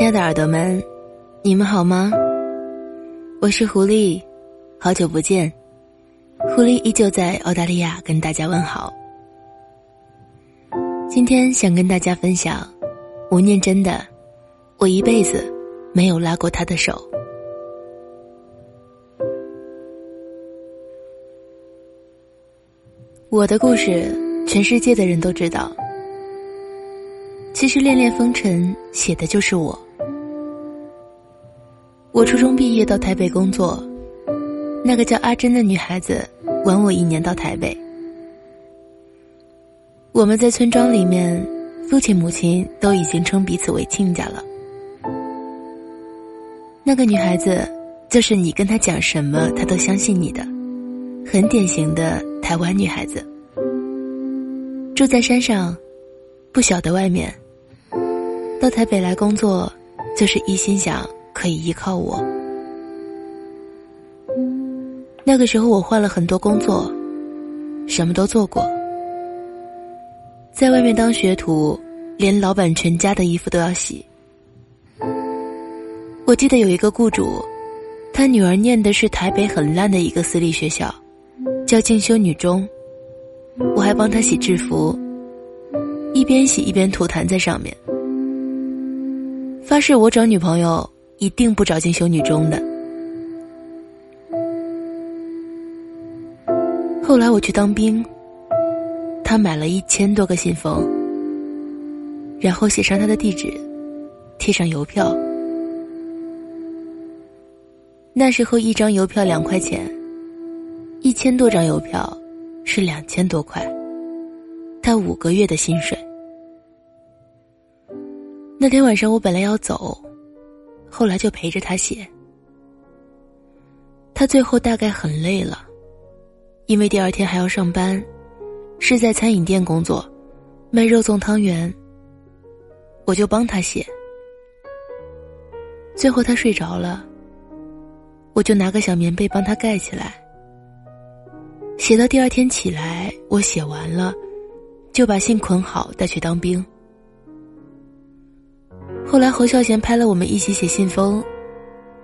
亲爱的耳朵们，你们好吗？我是狐狸，好久不见。狐狸依旧在澳大利亚跟大家问好。今天想跟大家分享吴念真的《我一辈子没有拉过他的手》。我的故事，全世界的人都知道。其实《恋恋风尘》写的就是我。我初中毕业到台北工作，那个叫阿珍的女孩子晚我一年到台北。我们在村庄里面，父亲母亲都已经称彼此为亲家了。那个女孩子，就是你跟她讲什么，她都相信你的，很典型的台湾女孩子。住在山上，不晓得外面。到台北来工作，就是一心想可以依靠我。那个时候我换了很多工作，什么都做过。在外面当学徒，连老板全家的衣服都要洗。我记得有一个雇主，他女儿念的是台北很烂的一个私立学校，叫进修女中，我还帮他洗制服，一边洗一边吐痰在上面。发誓，我找女朋友一定不找进修女中的。后来我去当兵，他买了一千多个信封，然后写上他的地址，贴上邮票。那时候一张邮票两块钱，一千多张邮票是两千多块，他五个月的薪水。那天晚上我本来要走，后来就陪着他写。他最后大概很累了，因为第二天还要上班，是在餐饮店工作，卖肉粽汤圆。我就帮他写。最后他睡着了，我就拿个小棉被帮他盖起来。写到第二天起来，我写完了，就把信捆好带去当兵。后来侯孝贤拍了我们一起写信封，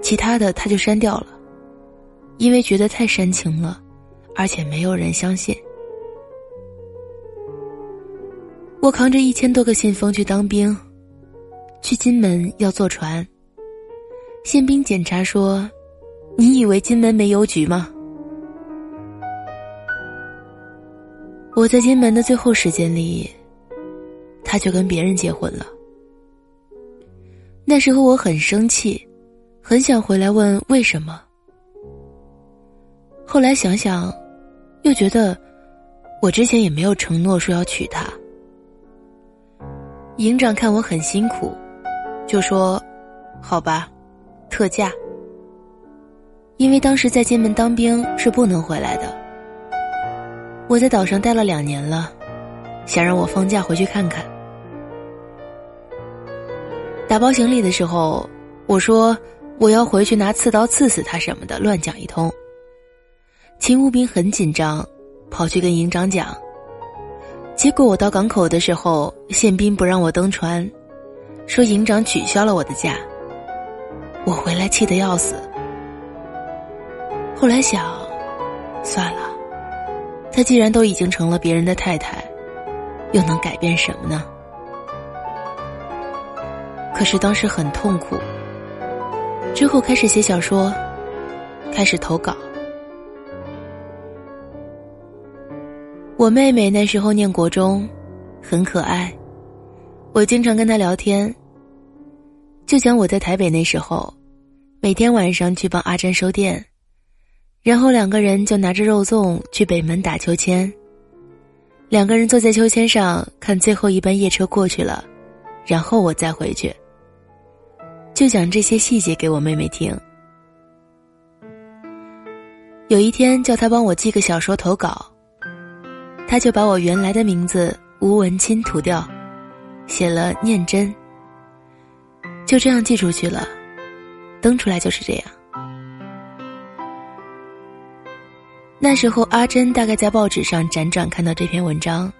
其他的他就删掉了，因为觉得太煽情了，而且没有人相信。我扛着一千多个信封去当兵，去金门要坐船。宪兵检查说：“你以为金门没邮局吗？”我在金门的最后时间里，他就跟别人结婚了。那时候我很生气，很想回来问为什么。后来想想，又觉得我之前也没有承诺说要娶她。营长看我很辛苦，就说：“好吧，特价。”因为当时在金门当兵是不能回来的。我在岛上待了两年了，想让我放假回去看看。打包行李的时候，我说我要回去拿刺刀刺死他什么的，乱讲一通。勤务兵很紧张，跑去跟营长讲。结果我到港口的时候，宪兵不让我登船，说营长取消了我的假。我回来气得要死。后来想，算了，他既然都已经成了别人的太太，又能改变什么呢？可是当时很痛苦。之后开始写小说，开始投稿。我妹妹那时候念国中，很可爱，我经常跟她聊天。就讲我在台北那时候，每天晚上去帮阿珍收店，然后两个人就拿着肉粽去北门打秋千。两个人坐在秋千上看最后一班夜车过去了，然后我再回去。就讲这些细节给我妹妹听。有一天叫她帮我寄个小说投稿，她就把我原来的名字吴文清涂掉，写了念真。就这样寄出去了，登出来就是这样。那时候阿珍大概在报纸上辗转看到这篇文章，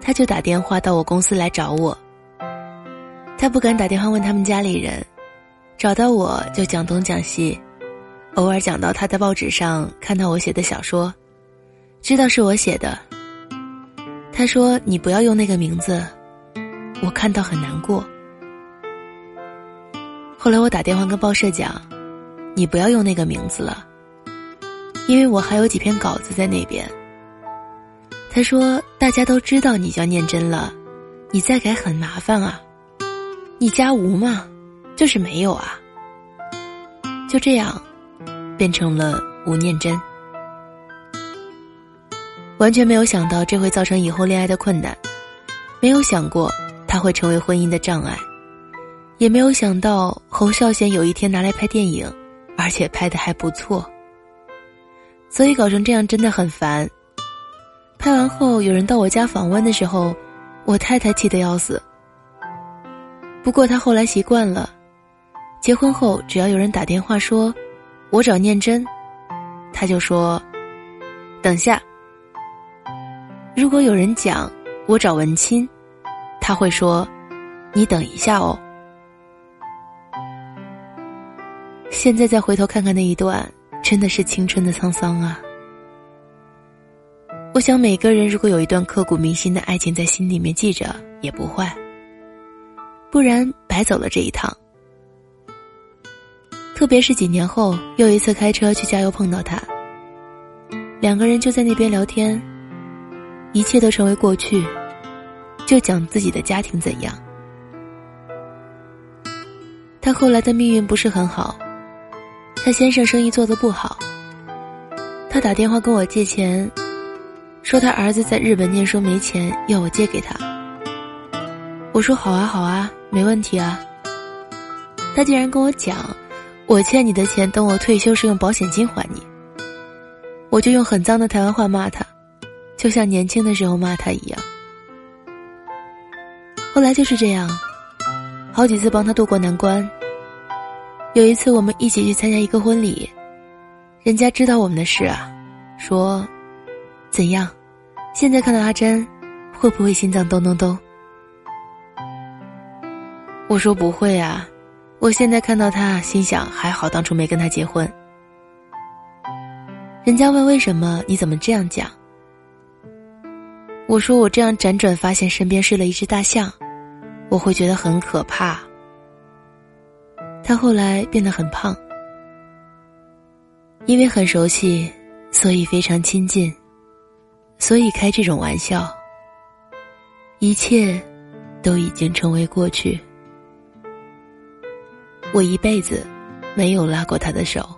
他就打电话到我公司来找我。他不敢打电话问他们家里人，找到我就讲东讲西，偶尔讲到他在报纸上看到我写的小说，知道是我写的。他说：“你不要用那个名字，我看到很难过。”后来我打电话跟报社讲：“你不要用那个名字了，因为我还有几篇稿子在那边。”他说：“大家都知道你叫念真了，你再改很麻烦啊。你加吴嘛，就是没有啊。”就这样，变成了吴念真。完全没有想到这会造成以后恋爱的困难，没有想过他会成为婚姻的障碍，也没有想到侯孝贤有一天拿来拍电影，而且拍的还不错。所以搞成这样真的很烦。拍完后有人到我家访问的时候，我太太气得要死。不过他后来习惯了，结婚后只要有人打电话说“我找念真”，他就说“等下”。如果有人讲我找文清，他会说：“你等一下哦。”现在再回头看看那一段，真的是青春的沧桑啊！我想每个人如果有一段刻骨铭心的爱情在心里面记着也不坏，不然白走了这一趟。特别是几年后又一次开车去加油碰到他，两个人就在那边聊天。一切都成为过去，就讲自己的家庭怎样。他后来的命运不是很好，他先生生意做的不好。他打电话跟我借钱，说他儿子在日本念书没钱，要我借给他。我说好啊好啊，没问题啊。他竟然跟我讲，我欠你的钱，等我退休时用保险金还你。我就用很脏的台湾话骂他。就像年轻的时候骂他一样，后来就是这样，好几次帮他渡过难关。有一次我们一起去参加一个婚礼，人家知道我们的事啊，说，怎样？现在看到阿珍，会不会心脏咚咚咚？我说不会啊，我现在看到他，心想还好当初没跟他结婚。人家问为什么？你怎么这样讲？我说我这样辗转发现身边睡了一只大象，我会觉得很可怕。他后来变得很胖，因为很熟悉，所以非常亲近，所以开这种玩笑。一切都已经成为过去，我一辈子没有拉过他的手。